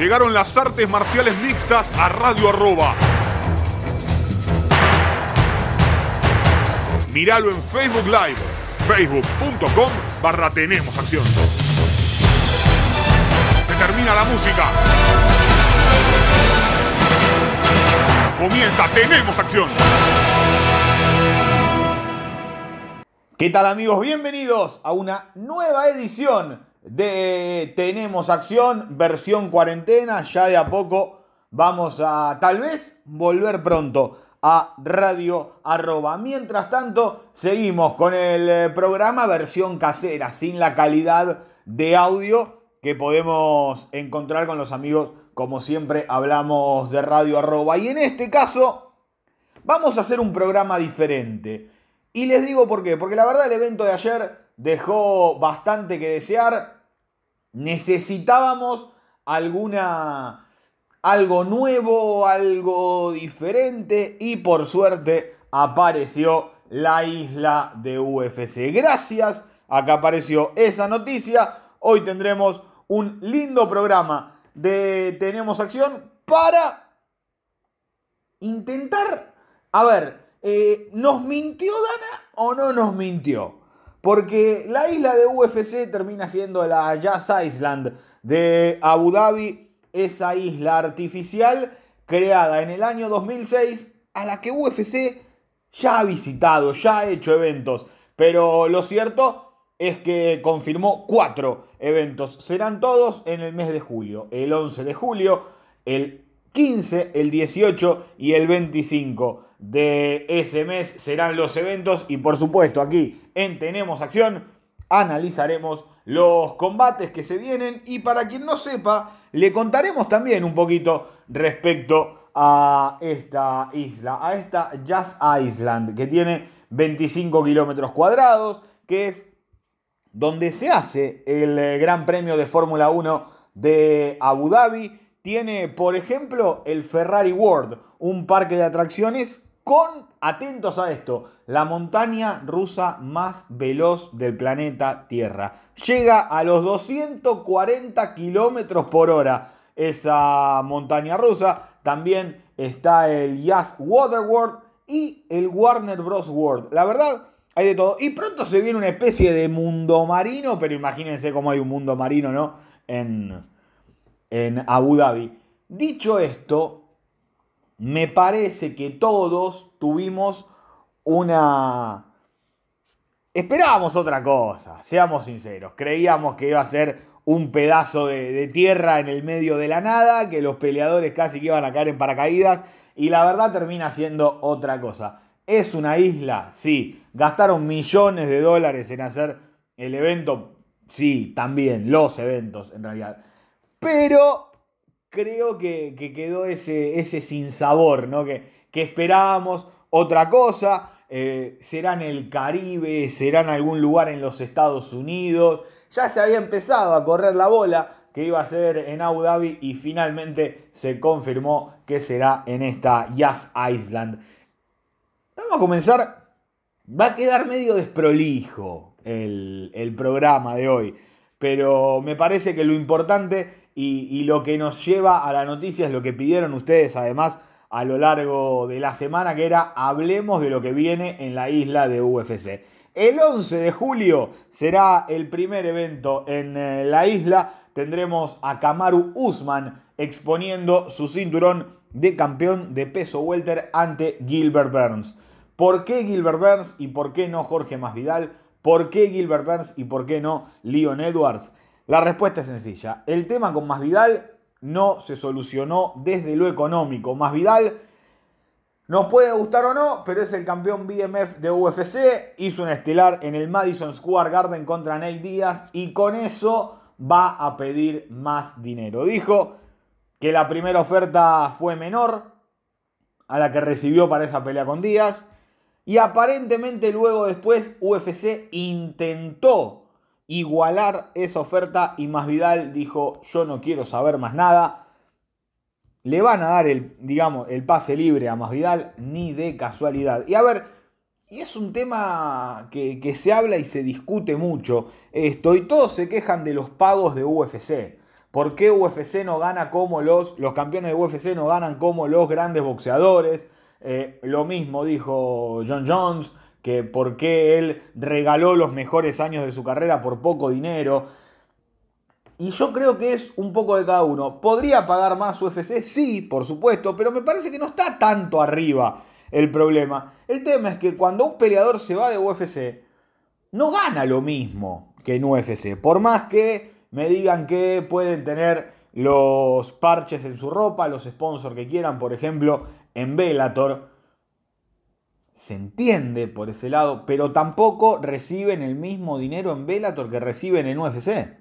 Llegaron las artes marciales mixtas a Radio Arroba. Míralo en Facebook Live, facebook.com barra Tenemos Acción. Se termina la música. Comienza Tenemos Acción. ¿Qué tal amigos? Bienvenidos a una nueva edición de Tenemos Acción, versión cuarentena. Ya de a poco vamos a tal vez volver pronto a radio arroba. Mientras tanto, seguimos con el eh, programa versión casera, sin la calidad de audio que podemos encontrar con los amigos, como siempre hablamos de radio arroba. Y en este caso, vamos a hacer un programa diferente. Y les digo por qué, porque la verdad el evento de ayer dejó bastante que desear. Necesitábamos alguna algo nuevo, algo diferente y por suerte apareció la isla de UFC. Gracias a que apareció esa noticia, hoy tendremos un lindo programa de Tenemos Acción para intentar, a ver, eh, ¿nos mintió Dana o no nos mintió? Porque la isla de UFC termina siendo la Jazz Island de Abu Dhabi esa isla artificial creada en el año 2006 a la que UFC ya ha visitado, ya ha hecho eventos. Pero lo cierto es que confirmó cuatro eventos. Serán todos en el mes de julio. El 11 de julio, el 15, el 18 y el 25 de ese mes serán los eventos. Y por supuesto aquí en Tenemos Acción analizaremos los combates que se vienen. Y para quien no sepa, le contaremos también un poquito respecto a esta isla, a esta Jazz Island, que tiene 25 kilómetros cuadrados, que es donde se hace el Gran Premio de Fórmula 1 de Abu Dhabi. Tiene, por ejemplo, el Ferrari World, un parque de atracciones con, atentos a esto, la montaña rusa más veloz del planeta Tierra. Llega a los 240 kilómetros por hora esa montaña rusa. También está el Jazz Water World y el Warner Bros. World. La verdad, hay de todo. Y pronto se viene una especie de mundo marino, pero imagínense cómo hay un mundo marino, ¿no? En, en Abu Dhabi. Dicho esto, me parece que todos tuvimos una... Esperábamos otra cosa, seamos sinceros. Creíamos que iba a ser un pedazo de, tierra en el medio de la nada, que los peleadores casi que iban a caer en paracaídas, y la verdad termina siendo otra cosa. ¿Es una isla? Sí. ¿Gastaron millones de dólares en hacer el evento? Sí, también, los eventos en realidad. Pero creo que, quedó ese, ese sinsabor, ¿no? Que, que esperábamos otra cosa. Eh, será en el Caribe, será en algún lugar en los Estados Unidos. Ya se había empezado a correr la bola que iba a ser en Abu Dhabi y finalmente se confirmó que será en esta Jazz Island. Vamos a comenzar. Va a quedar medio desprolijo el, el programa de hoy, pero me parece que lo importante y, lo que nos lleva a la noticia es lo que pidieron ustedes además a lo largo de la semana, que era hablemos de lo que viene en la isla de UFC. El 11 de julio será el primer evento en eh, la isla. Tendremos a Kamaru Usman exponiendo su cinturón de campeón de peso welter ante Gilbert Burns. ¿Por qué Gilbert Burns y por qué no Jorge Masvidal? ¿Por qué Gilbert Burns y por qué no Leon Edwards? La respuesta es sencilla. El tema con Masvidal no se solucionó desde lo económico. Masvidal nos puede gustar o no, pero es el campeón BMF de UFC. Hizo un estelar en el Madison Square Garden contra Nate Díaz y con eso va a pedir más dinero. Dijo que la primera oferta fue menor a la que recibió para esa pelea con Díaz. Y aparentemente luego después UFC intentó igualar esa oferta y Masvidal dijo yo no quiero saber más nada. Le van a dar el, digamos, el pase libre a Masvidal ni de casualidad. Y a ver, y es un tema que, que se habla y se discute mucho esto y todos se quejan de los pagos de UFC. ¿Por qué UFC no gana como los, los campeones de UFC no ganan como los grandes boxeadores? Eh, lo mismo dijo John Jones, que por qué él regaló los mejores años de su carrera por poco dinero. Y yo creo que es un poco de cada uno. ¿Podría pagar más UFC? Sí, por supuesto, pero me parece que no está tanto arriba el problema. El tema es que cuando un peleador se va de UFC, no gana lo mismo que en UFC. Por más que me digan que pueden tener los parches en su ropa, los sponsors que quieran, por ejemplo, en Bellator. Se entiende por ese lado, pero tampoco reciben el mismo dinero en Bellator que reciben en UFC.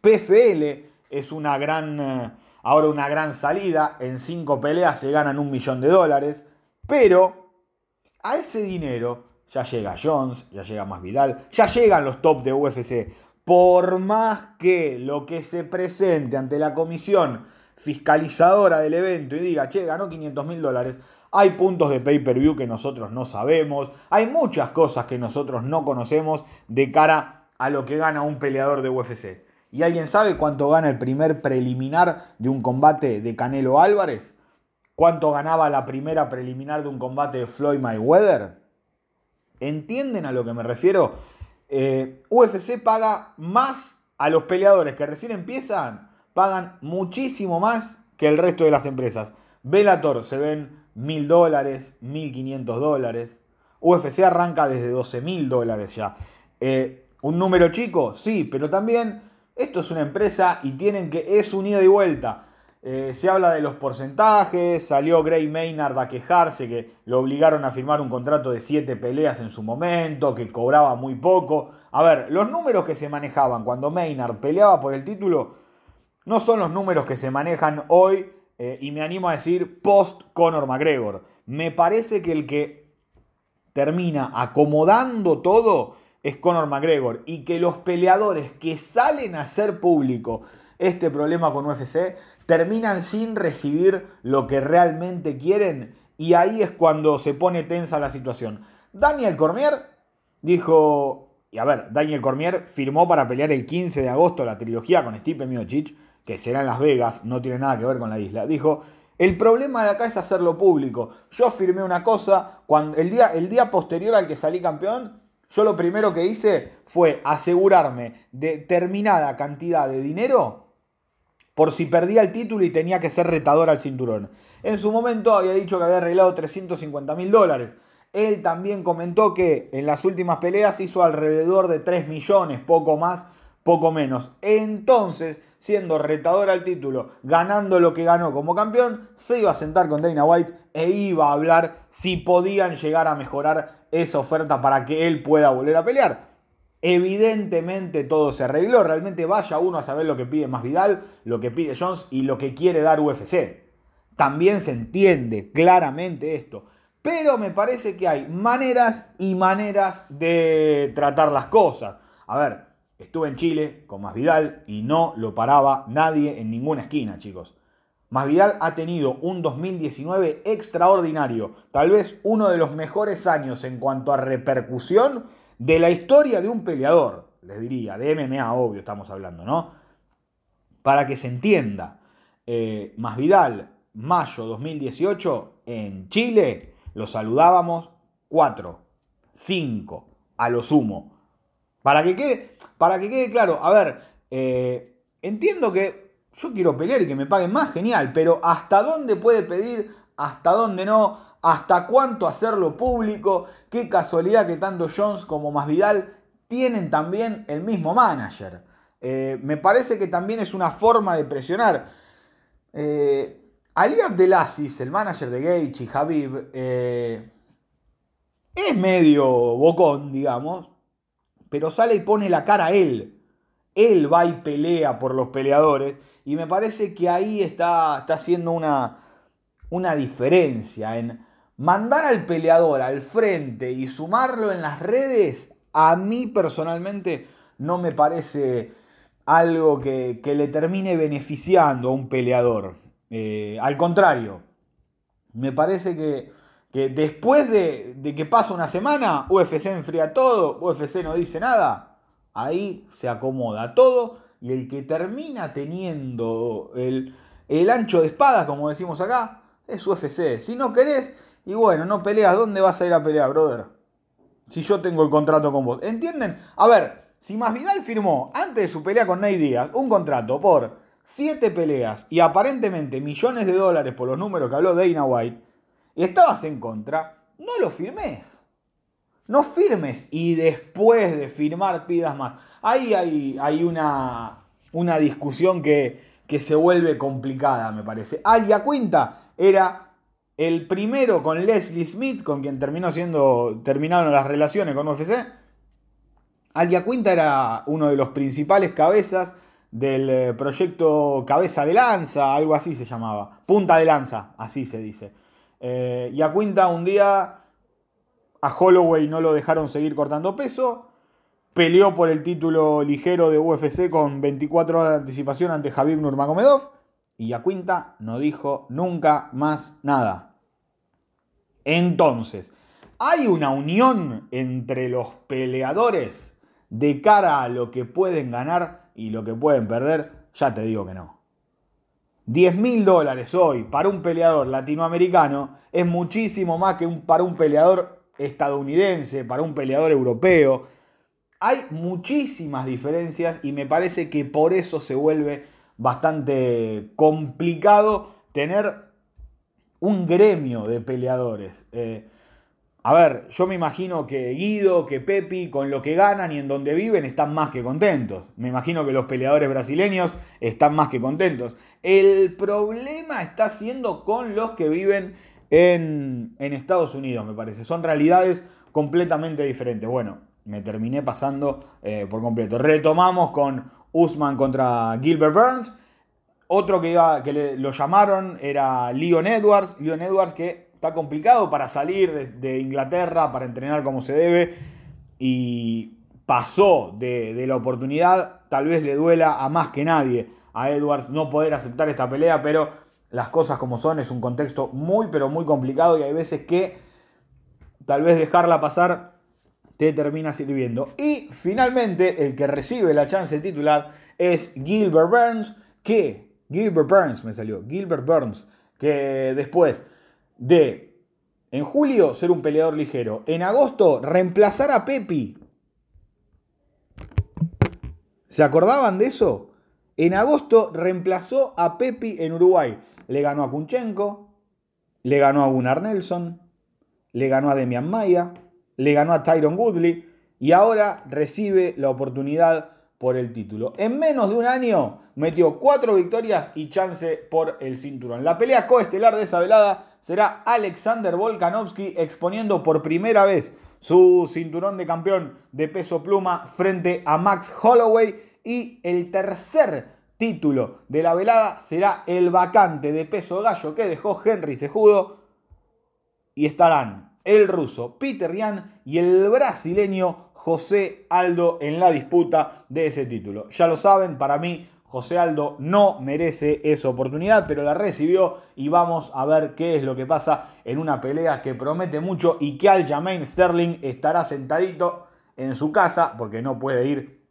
PFL es una gran, eh, ahora una gran salida. En cinco peleas se ganan un millón de dólares. Pero a ese dinero ya llega Jones, ya llega más Vidal, ya llegan los top de UFC por más que lo que se presente ante la comisión fiscalizadora del evento y diga, che, ganó 500 mil dólares, hay puntos de pay-per-view que nosotros no sabemos, hay muchas cosas que nosotros no conocemos de cara a lo que gana un peleador de UFC. ¿Y alguien sabe cuánto gana el primer preliminar de un combate de Canelo Álvarez? ¿Cuánto ganaba la primera preliminar de un combate de Floyd Mayweather? ¿Entienden a lo que me refiero? Eh, UFC paga más a los peleadores que recién empiezan, pagan muchísimo más que el resto de las empresas. Bellator se ven mil dólares, 1500 dólares. UFC arranca desde 12 mil dólares ya. Eh, ¿Un número chico? Sí, pero también esto es una empresa y tienen que, es un ida y vuelta. Eh, se habla de los porcentajes, salió Gray Maynard a quejarse que lo obligaron a firmar un contrato de 7 peleas en su momento, que cobraba muy poco. A ver, los números que se manejaban cuando Maynard peleaba por el título no son los números que se manejan hoy eh, y me animo a decir post Conor McGregor. Me parece que el que termina acomodando todo es Conor McGregor y que los peleadores que salen a hacer público este problema con UFC terminan sin recibir lo que realmente quieren y ahí es cuando se pone tensa la situación. Daniel Cormier dijo, y a ver, Daniel Cormier firmó para pelear el 15 de agosto la trilogía con Stipe Miocic, que será en Las Vegas, no tiene nada que ver con la isla. Dijo, el problema de acá es hacerlo público. Yo firmé una cosa, cuando, el, día, el día posterior al que salí campeón, yo lo primero que hice fue asegurarme de determinada cantidad de dinero por si perdía el título y tenía que ser retador al cinturón. En su momento había dicho que había arreglado 350 mil dólares. Él también comentó que en las últimas peleas hizo alrededor de 3 millones, poco más, poco menos. Entonces, siendo retador al título, ganando lo que ganó como campeón, se iba a sentar con Dana White e iba a hablar si podían llegar a mejorar esa oferta para que él pueda volver a pelear. Evidentemente todo se arregló. Realmente vaya uno a saber lo que pide más Vidal, lo que pide Jones y lo que quiere dar UFC. También se entiende claramente esto. Pero me parece que hay maneras y maneras de tratar las cosas. A ver, estuve en Chile con Más Vidal y no lo paraba nadie en ninguna esquina, chicos. Más Vidal ha tenido un 2019 extraordinario, tal vez uno de los mejores años en cuanto a repercusión de la historia de un peleador, les diría, de MMA, obvio, estamos hablando, ¿no? Para que se entienda, eh, Masvidal, mayo 2018, en Chile, lo saludábamos 4, 5, a lo sumo. Para que quede, para que quede claro, a ver, eh, entiendo que yo quiero pelear y que me paguen más, genial, pero ¿hasta dónde puede pedir? ¿Hasta dónde no? hasta cuánto hacerlo público. Qué casualidad que tanto Jones como Masvidal tienen también el mismo manager. Eh, me parece que también es una forma de presionar. Eh, Ali Abdelaziz, el manager de Gage y Habib, eh, es medio bocón, digamos, pero sale y pone la cara a él. Él va y pelea por los peleadores. Y me parece que ahí está, está haciendo una, una diferencia en mandar al peleador al frente y sumarlo en las redes, a mí personalmente no me parece algo que, le termine beneficiando a un peleador. Eh, al contrario, me parece que, después de, que pasa una semana, UFC enfría todo, UFC no dice nada, ahí se acomoda todo y el que termina teniendo el, el ancho de espada, como decimos acá, es UFC. Si no querés, y bueno, no peleas, ¿dónde vas a ir a pelear, brother? Si yo tengo el contrato con vos. ¿Entienden? A ver, si Masvidal firmó antes de su pelea con Nate Díaz un contrato por 7 peleas y aparentemente millones de dólares por los números que habló Dana White, y estabas en contra, no lo firmes. No firmes y después de firmar pidas más. Ahí hay, hay una, una discusión que, que se vuelve complicada, me parece. Alia Quinta era el primero con Leslie Smith, con quien terminó siendo, terminaron las relaciones con UFC. Alia Quinta era uno de los principales cabezas del eh, proyecto Cabeza de Lanza, algo así se llamaba. Punta de Lanza, así se dice. Eh, y a Quinta un día a Holloway no lo dejaron seguir cortando peso. Peleó por el título ligero de UFC con 24 horas de anticipación ante Javier Nurmagomedov. Y a Quinta no dijo nunca más nada. Entonces, ¿hay una unión entre los peleadores de cara a lo que pueden ganar y lo que pueden perder? Ya te digo que no. 10 mil dólares hoy para un peleador latinoamericano es muchísimo más que para un peleador estadounidense, para un peleador europeo. Hay muchísimas diferencias y me parece que por eso se vuelve bastante complicado tener un gremio de peleadores. Eh, a ver, yo me imagino que Guido, que Pepi, con lo que ganan y en donde viven, están más que contentos. Me imagino que los peleadores brasileños están más que contentos. El problema está siendo con los que viven en, Estados Unidos, me parece. Son realidades completamente diferentes. Bueno, me terminé pasando eh, por completo. Retomamos con Usman contra Gilbert Burns. Otro que, iba, que lo llamaron era Leon Edwards. Leon Edwards que está complicado para salir de, Inglaterra, para entrenar como se debe, y pasó de, la oportunidad, tal vez le duela a más que nadie a Edwards no poder aceptar esta pelea, pero las cosas como son, es un contexto muy, pero muy complicado y hay veces que tal vez dejarla pasar te termina sirviendo. Y finalmente, el que recibe la chance de titular es Gilbert Burns, que, Gilbert Burns me salió, Gilbert Burns, que después de en julio ser un peleador ligero, en agosto reemplazar a Pepi. ¿Se acordaban de eso? En agosto reemplazó a Pepi en Uruguay. Le ganó a Kunchenko, le ganó a Gunnar Nelson, le ganó a Demian Maya, le ganó a Tyron Woodley y ahora recibe la oportunidad por el título. En menos de un año metió cuatro victorias y chance por el cinturón. La pelea coestelar de esa velada será Alexander Volkanovski exponiendo por primera vez su cinturón de campeón de peso pluma frente a Max Holloway y el tercer título de la velada será el vacante de peso gallo que dejó Henry Sejudo y estarán el ruso Peter Yan y el brasileño José Aldo en la disputa de ese título. Ya lo saben, para mí José Aldo no merece esa oportunidad, pero la recibió y vamos a ver qué es lo que pasa en una pelea que promete mucho y que Aljamain Sterling estará sentadito en su casa porque no puede ir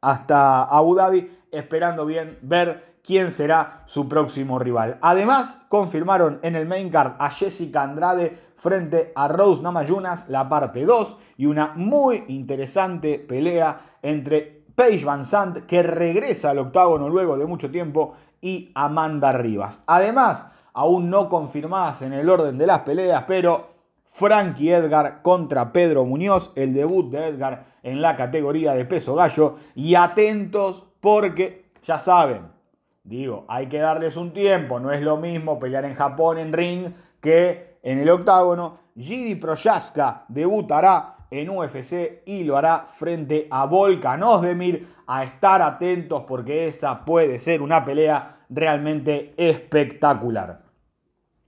hasta Abu Dhabi esperando bien ver quién será su próximo rival. Además, confirmaron en el main card a Jessica Andrade frente a Rose Namajunas la parte 2 y una muy interesante pelea entre Paige Van Sant, que regresa al octágono luego de mucho tiempo, y Amanda Rivas. Además, aún no confirmadas en el orden de las peleas, pero Frankie Edgar contra Pedro Muñoz, el debut de Edgar en la categoría de peso gallo. Y atentos porque, ya saben, Digo, hay que darles un tiempo, no es lo mismo pelear en Japón en ring que en el octágono. Giri Proyaska debutará en UFC y lo hará frente a Volkan Ozdemir. A estar atentos porque esta puede ser una pelea realmente espectacular.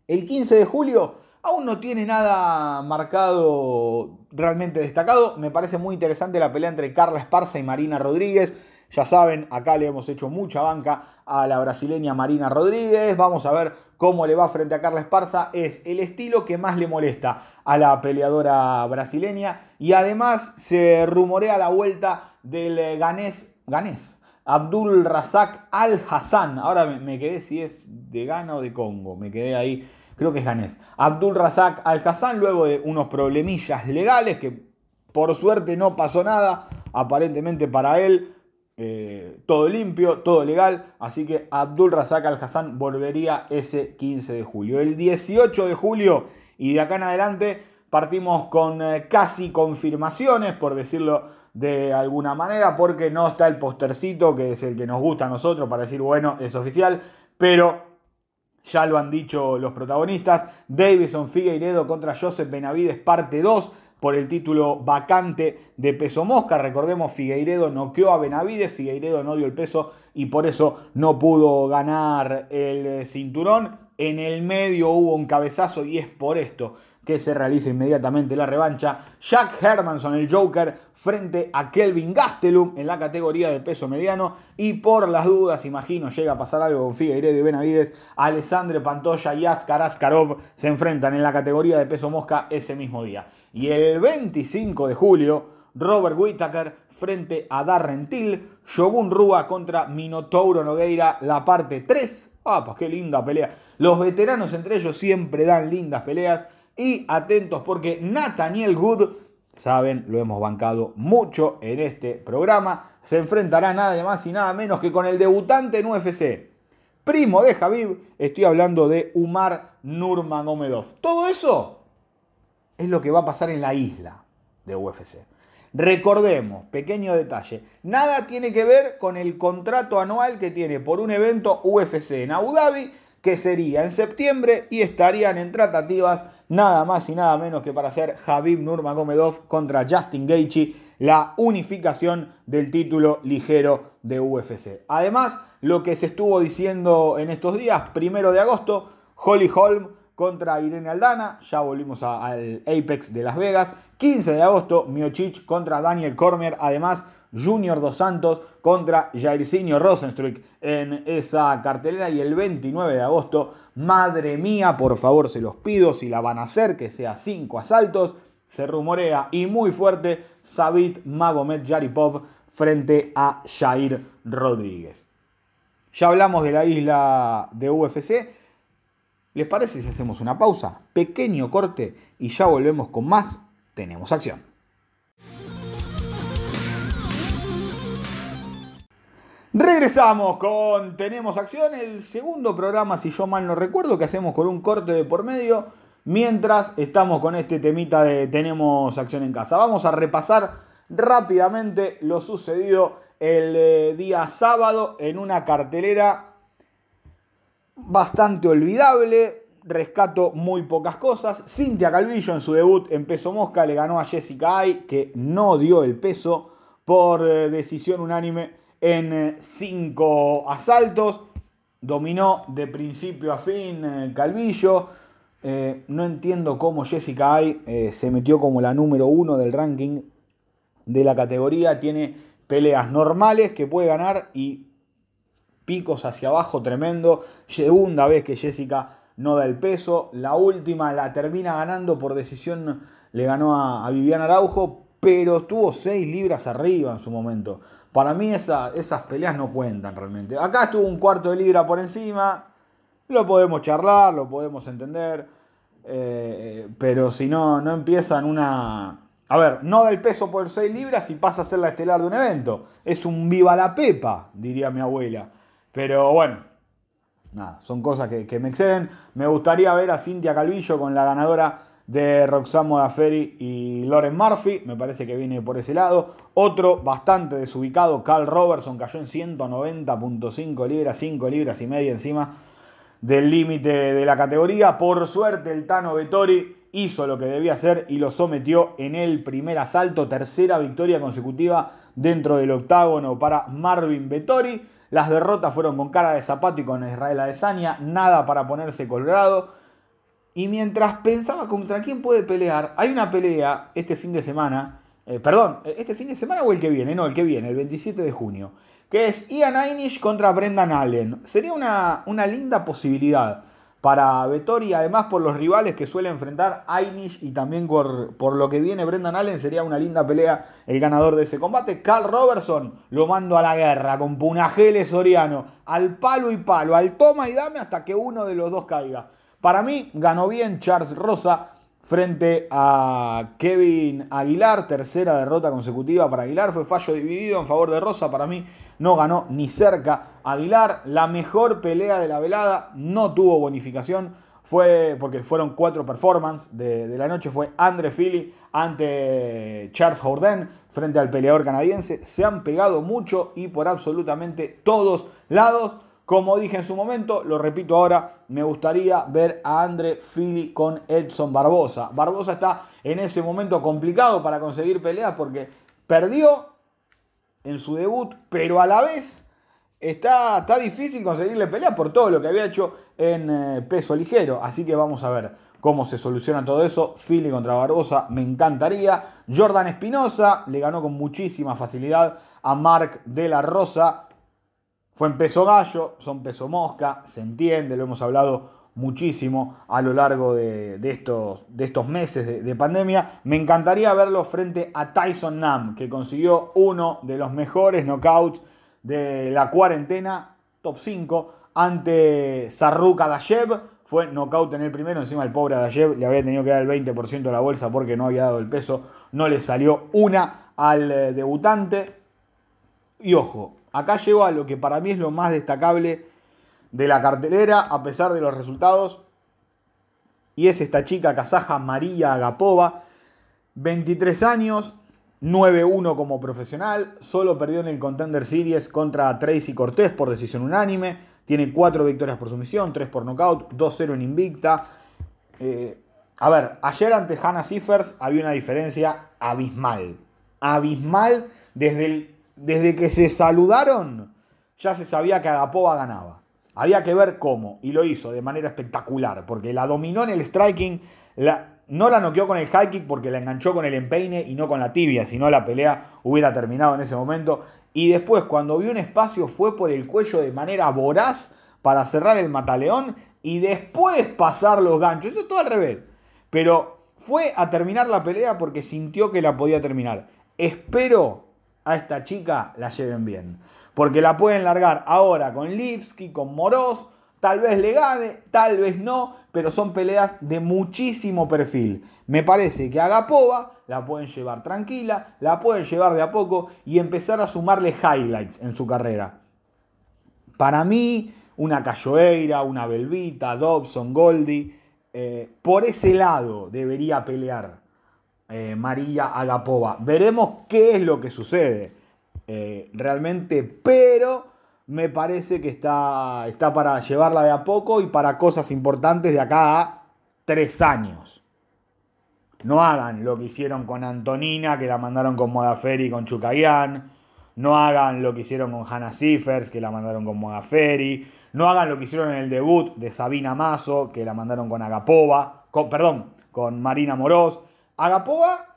El 15 de julio aún no tiene nada marcado realmente destacado. Me parece muy interesante la pelea entre Carla Esparza y Marina Rodríguez. Ya saben, acá le hemos hecho mucha banca a la brasileña Marina Rodríguez. Vamos a ver cómo le va frente a Carla Esparza. Es el estilo que más le molesta a la peleadora brasileña. Y además se rumorea la vuelta del ganés, ganés Abdul Razak Al Hassan. Ahora me, quedé si es de Ghana o de Congo. Me quedé ahí. Creo que es ganés. Abdul Razak Al Hassan, luego de unos problemillas legales que por suerte no pasó nada. Aparentemente para él eh, todo limpio, todo legal. Así que Abdul Razak Al Hassan volvería ese 15 de julio. El 18 de julio y de acá en adelante partimos con eh, casi confirmaciones, por decirlo de alguna manera, porque no está el postercito, que es el que nos gusta a nosotros, para decir, bueno, es oficial, pero ya lo han dicho los protagonistas. Davison Figueiredo contra Joseph Benavides, parte 2 por el título vacante de peso mosca. Recordemos, Figueiredo noqueó a Benavides, Figueiredo no dio el peso y por eso no pudo ganar el eh, cinturón. En el medio hubo un cabezazo y es por esto que se realiza inmediatamente la revancha. Jack Hermanson, el Joker, frente a Kelvin Gastelum en la categoría de peso mediano. Y por las dudas, imagino, llega a pasar algo con Figueiredo y Benavides. Alessandre Pantoya y Askar Askarov se enfrentan en la categoría de peso mosca ese mismo día. Y el 25 de julio, Robert Whittaker frente a Darren Till, Shogun Rua contra Minotauro Nogueira, la parte 3. Ah, pues qué linda pelea. Los veteranos entre ellos siempre dan lindas peleas. Y atentos porque Nathaniel Good, saben, lo hemos bancado mucho en este programa, se enfrentará nada más y nada menos que con el debutante en UFC. Primo de Javib, estoy hablando de Umar Nurmagomedov. Todo eso es lo que va a pasar en la isla de UFC. Recordemos, pequeño detalle, nada tiene que ver con el contrato anual que tiene por un evento UFC en Abu Dhabi, que sería en septiembre y estarían en tratativas nada más y nada menos que para hacer Javib Nurmagomedov contra Justin Gaethje, la unificación del título ligero de UFC. Además, lo que se estuvo diciendo en estos días, primero de agosto, Holly Holm contra Irene Aldana, ya volvimos al Apex de Las Vegas. 15 de agosto, Miocic contra Daniel Cormier, además Junior Dos Santos contra Jairzinho Rosenstruck en esa cartelera. Y el 29 de agosto, madre mía, por favor se los pido, si la van a hacer, que sea 5 asaltos. Se rumorea y muy fuerte Sabit Magomed Yaripov frente a Jair Rodríguez. Ya hablamos de la isla de UFC. ¿Les parece si hacemos una pausa? Pequeño corte y ya volvemos con más. Tenemos acción. Regresamos con Tenemos Acción, el segundo programa, si yo mal no recuerdo, que hacemos con un corte de por medio, mientras estamos con este temita de Tenemos Acción en casa. Vamos a repasar rápidamente lo sucedido el eh, día sábado en una cartelera bastante olvidable. Rescato muy pocas cosas. Cintia Calvillo en su debut en peso mosca le ganó a Jessica Ay, que no dio el peso por eh, decisión unánime en 5 eh, asaltos. Dominó de principio a fin eh, Calvillo. no entiendo cómo Jessica Ay se metió como la número uno del ranking de la categoría. Tiene peleas normales que puede ganar y picos hacia abajo tremendo. Segunda vez que Jessica no da el peso. La última la termina ganando por decisión, le ganó a, Viviana Araujo, pero estuvo 6 libras arriba en su momento. Para mí esas peleas no cuentan realmente. Acá estuvo un cuarto de libra por encima. Lo podemos charlar, lo podemos entender. Eh, pero si no, no empiezan una... A ver, no da el peso por 6 libras y pasa a ser la estelar de un evento. Es un viva la pepa, diría mi abuela. Pero bueno, nada, son cosas que, me exceden. Me gustaría ver a Cintia Calvillo con la ganadora de Roxanne Modaferi y Lauren Murphy. Me parece que viene por ese lado. Otro bastante desubicado, Carl Robertson, cayó en 190.5 libras, 5 libras y media encima del límite de la categoría. Por suerte, el Tano Vettori hizo lo que debía hacer y lo sometió en el primer asalto. Tercera victoria consecutiva dentro del octágono para Marvin Vettori. Las derrotas fueron con cara de zapato y con Israel Adesanya, nada para ponerse colgado. Y mientras pensaba contra quién puede pelear, hay una pelea este fin de semana, eh, perdón, este fin de semana o el que viene, no, el que viene, el 27 de junio, que es Ian Einish contra Brendan Allen. Sería una, una linda posibilidad para Vettori, además por los rivales que suele enfrentar Ainish y también por, por, lo que viene Brendan Allen, sería una linda pelea el ganador de ese combate. Carl Robertson lo mando a la guerra con Punajele Soriano, al palo y palo, al toma y dame hasta que uno de los dos caiga. Para mí ganó bien Charles Rosa frente a Kevin Aguilar, tercera derrota consecutiva para Aguilar, fue fallo dividido en favor de Rosa, para mí no ganó ni cerca. Aguilar, la mejor pelea de la velada, no tuvo bonificación, fue porque fueron cuatro performances de, la noche, fue Andre Philly ante Charles Jourdain frente al peleador canadiense, se han pegado mucho y por absolutamente todos lados, como dije en su momento, lo repito ahora, me gustaría ver a Andre Philly con Edson Barbosa. Barbosa está en ese momento complicado para conseguir peleas porque perdió en su debut, pero a la vez está, está difícil conseguirle pelea por todo lo que había hecho en eh, peso ligero. Así que vamos a ver cómo se soluciona todo eso. Philly contra Barbosa, me encantaría. Jordan Espinosa le ganó con muchísima facilidad a Mark de la Rosa. Fue en peso gallo, son peso mosca, se entiende, lo hemos hablado muchísimo a lo largo de, estos, meses de, de, pandemia. Me encantaría verlo frente a Tyson Nam, que consiguió uno de los mejores knockouts de la cuarentena, top 5, ante Sarruka Dashev. Fue knockout en el primero, encima el pobre Dashev le había tenido que dar el 20% de la bolsa porque no había dado el peso. No le salió una al eh, debutante. Y ojo, acá llego a lo que para mí es lo más destacable de la cartelera, a pesar de los resultados. Y es esta chica kazaja María Agapova, 23 años, 9-1 como profesional, solo perdió en el Contender Series contra Tracy Cortés por decisión unánime, tiene 4 victorias por sumisión, 3 por nocaut, 2-0 en invicta. Eh, a ver, ayer ante Hannah Siffers había una diferencia abismal. Abismal desde desde que se saludaron, ya se sabía que Agapova ganaba. Había que ver cómo, y lo hizo de manera espectacular, porque la dominó en el striking, no la noqueó con el high kick porque la enganchó con el empeine y no con la tibia, si no la pelea hubiera terminado en ese momento. Y después, cuando vio un espacio, fue por el cuello de manera voraz para cerrar el mataleón y después pasar los ganchos. Eso todo al revés. Pero fue a terminar la pelea porque sintió que la podía terminar. Espero a esta chica la lleven bien. Porque la pueden largar ahora con Lipsky, con Moroz, tal vez le gane, tal vez no, pero son peleas de muchísimo perfil. Me parece que a Agapova la pueden llevar tranquila, la pueden llevar de a poco y empezar a sumarle highlights en su carrera. Para mí, una Cayoeira, una Belvita, Dobson, Goldie, eh, por ese lado debería pelear eh, María Agapova. Veremos qué es lo que sucede eh, realmente, pero me parece que está, está para llevarla de a poco y para cosas importantes de acá a tres años. No hagan lo que hicieron con Antonina, que la mandaron con Modaferi y con Chucayán. No hagan lo que hicieron con Hannah Siffers, que la mandaron con Modaferi. No hagan lo que hicieron en el debut de Sabina Mazo, que la mandaron con Agapova. Con, perdón, con Marina Moroz. Agapova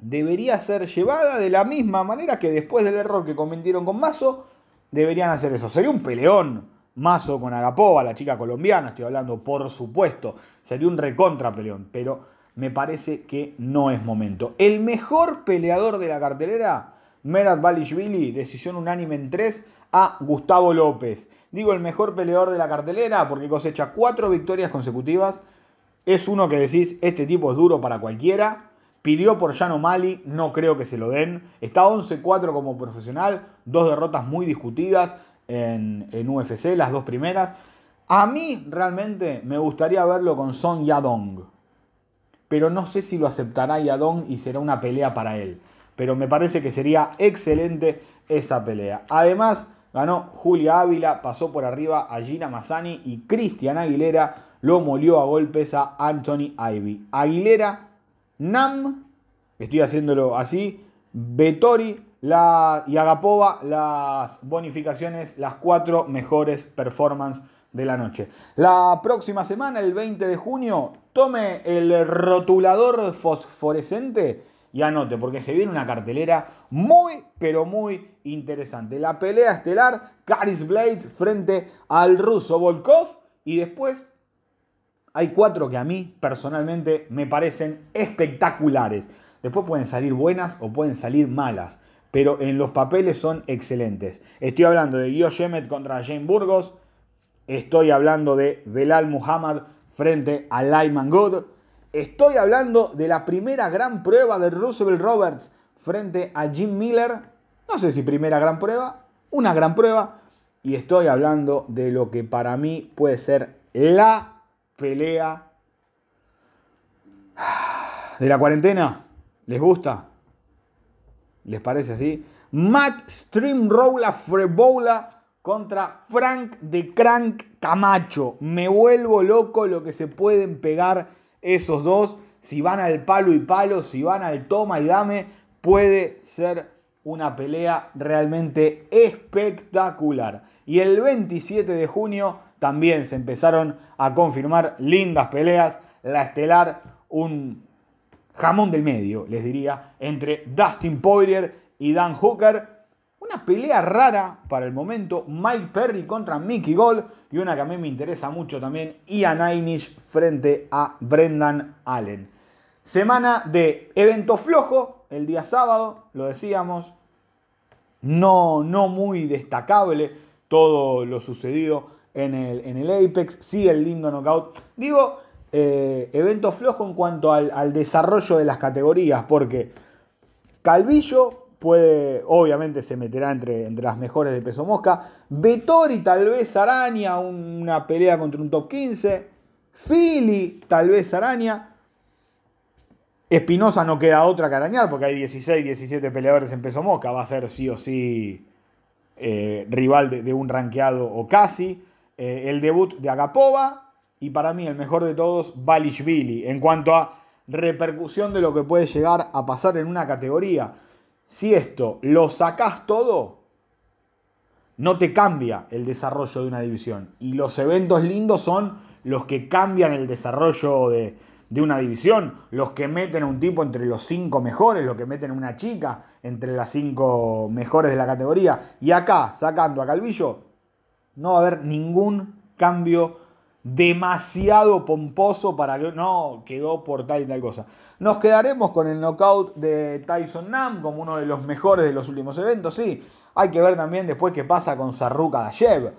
debería ser llevada de la misma manera que después del error que cometieron con Mazo, deberían hacer eso. Sería un peleón Mazo con Agapova, la chica colombiana, estoy hablando, por supuesto. Sería un recontra peleón, pero me parece que no es momento. El mejor peleador de la cartelera, Merat Balishvili, decisión unánime en 3 a Gustavo López. Digo el mejor peleador de la cartelera porque cosecha cuatro victorias consecutivas es uno que decís, este tipo es duro para cualquiera. Pidió por Jan Mali, no creo que se lo den. Está 11-4 como profesional, dos derrotas muy discutidas en, UFC, las dos primeras. A mí realmente me gustaría verlo con Son Yadong. Pero no sé si lo aceptará Yadong y será una pelea para él. Pero me parece que sería excelente esa pelea. Además, ganó Julia Ávila, pasó por arriba a Gina Mazzani y Cristian Aguilera lo molió a golpes a Anthony Ivy. Aguilera, Nam, estoy haciéndolo así, Vettori la, y Agapova, las bonificaciones, las cuatro mejores performances de la noche. La próxima semana, el 20 de junio, tome el rotulador fosforescente y anote, porque se viene una cartelera muy, pero muy interesante. La pelea estelar, Caris Blades frente al ruso Volkov y después Hay cuatro que a mí personalmente me parecen espectaculares. Después pueden salir buenas o pueden salir malas, pero en los papeles son excelentes. Estoy hablando de Guillaume Shemet contra Jane Burgos. Estoy hablando de Belal Muhammad frente a Lyman Good. Estoy hablando de la primera gran prueba de Roosevelt Roberts frente a Jim Miller. No sé si primera gran prueba, una gran prueba. Y estoy hablando de lo que para mí puede ser la pelea de la cuarentena. ¿Les gusta? ¿Les parece así? Matt Streamroller Frebola contra Frank de Crank Camacho. Me vuelvo loco lo que se pueden pegar esos dos. Si van al palo y palo, si van al toma y dame, puede ser una pelea realmente espectacular. Y el 27 de junio también se empezaron a confirmar lindas peleas. La estelar, un jamón del medio, les diría, entre Dustin Poirier y Dan Hooker. Una pelea rara para el momento, Mike Perry contra Mickey Gall y una que a mí me interesa mucho también, Ian Einish frente a Brendan Allen. Semana de evento flojo, el día sábado, lo decíamos, no, no muy destacable todo lo sucedido en el, en el Apex, sí el lindo knockout. Digo, eh, evento flojo en cuanto al, desarrollo de las categorías, porque Calvillo puede, obviamente se meterá entre, entre las mejores de peso mosca. Vettori tal vez Araña, una pelea contra un top 15. Philly tal vez Araña. Espinosa no queda otra que arañar porque hay 16, 17 peleadores en peso mosca. Va a ser sí o sí eh, rival de, un ranqueado o casi. Eh, el debut de Agapova y para mí el mejor de todos, Balishvili, en cuanto a repercusión de lo que puede llegar a pasar en una categoría. Si esto lo sacás todo, no te cambia el desarrollo de una división. Y los eventos lindos son los que cambian el desarrollo de, de una división, los que meten a un tipo entre los cinco mejores, los que meten a una chica entre las cinco mejores de la categoría. Y acá, sacando a Calvillo, no va a haber ningún cambio demasiado pomposo para que no quedó por tal y tal cosa. Nos quedaremos con el knockout de Tyson Nam como uno de los mejores de los últimos eventos, sí. Hay que ver también después qué pasa con Sarruka Dashev.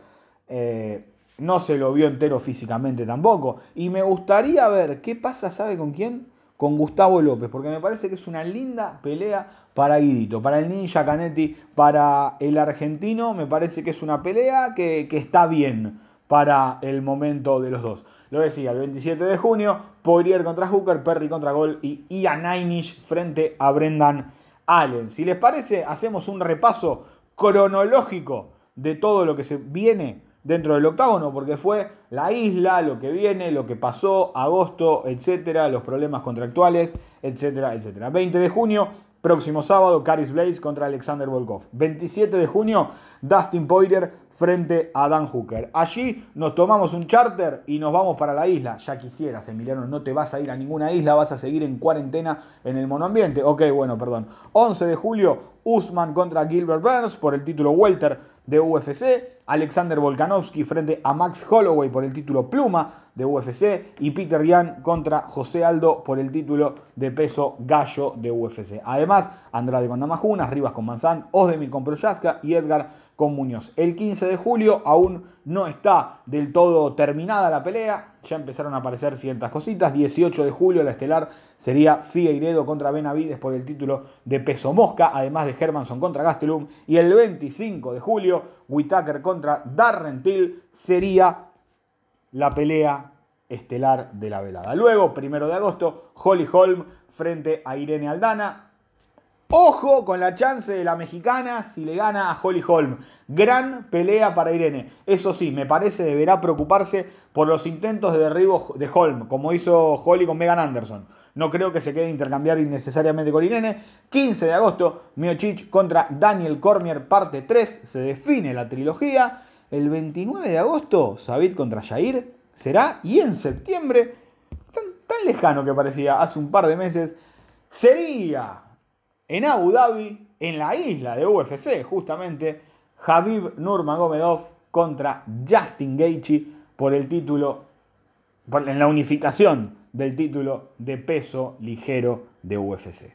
Eh, no se lo vio entero físicamente tampoco. Y me gustaría ver qué pasa, ¿sabe con quién? Con Gustavo López, porque me parece que es una linda pelea para Guidito, para el Ninja Canetti, para el argentino, me parece que es una pelea que, está bien para el momento de los dos. Lo decía, el 27 de junio, Poirier contra Hooker, Perry contra Gol y Ian Einish frente a Brendan Allen. Si les parece, hacemos un repaso cronológico de todo lo que se viene dentro del octágono, porque fue la isla, lo que viene, lo que pasó, agosto, etcétera, los problemas contractuales, etcétera, etcétera. 20 de junio, Próximo sábado, Caris Blaze contra Alexander Volkov. 27 de junio, Dustin Poirier frente a Dan Hooker. Allí nos tomamos un charter y nos vamos para la isla. Ya quisieras, Emiliano, no te vas a ir a ninguna isla, vas a seguir en cuarentena en el monoambiente. Ok, bueno, perdón. 11 de julio, Usman contra Gilbert Burns por el título Welter de UFC. Alexander Volkanovski frente a Max Holloway por el título Pluma de UFC y Peter Yan contra José Aldo por el título de peso gallo de UFC. Además, Andrade con Namajunas, Rivas con Manzán, Osdemir con Proyaska y Edgar con Muñoz. El 15 de julio aún no está del todo terminada la pelea, ya empezaron a aparecer ciertas cositas. 18 de julio la estelar sería Figueiredo contra Benavides por el título de peso mosca, además de Hermanson contra Gastelum. Y el 25 de julio, Whitaker contra Darren Till sería la pelea estelar de la velada. Luego, primero de agosto, Holly Holm frente a Irene Aldana. Ojo con la chance de la mexicana si le gana a Holly Holm. Gran pelea para Irene. Eso sí, me parece deberá preocuparse por los intentos de derribo de Holm, como hizo Holly con Megan Anderson. No creo que se quede intercambiar innecesariamente con Irene. 15 de agosto, Miocic contra Daniel Cormier, parte 3. Se define la trilogía. El 29 de agosto, Sabit contra Jair será. Y en septiembre, tan lejano que parecía hace un par de meses, sería en Abu Dhabi, en la isla de UFC, justamente, Habib Nurmagomedov contra Justin Gaethje por el título en la unificación del título de peso ligero de UFC.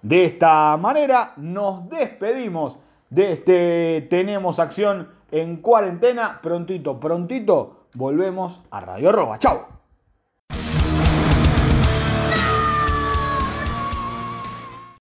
De esta manera nos despedimos de este Tenemos Acción en cuarentena. Prontito, prontito, volvemos a Radio Roba. ¡Chao!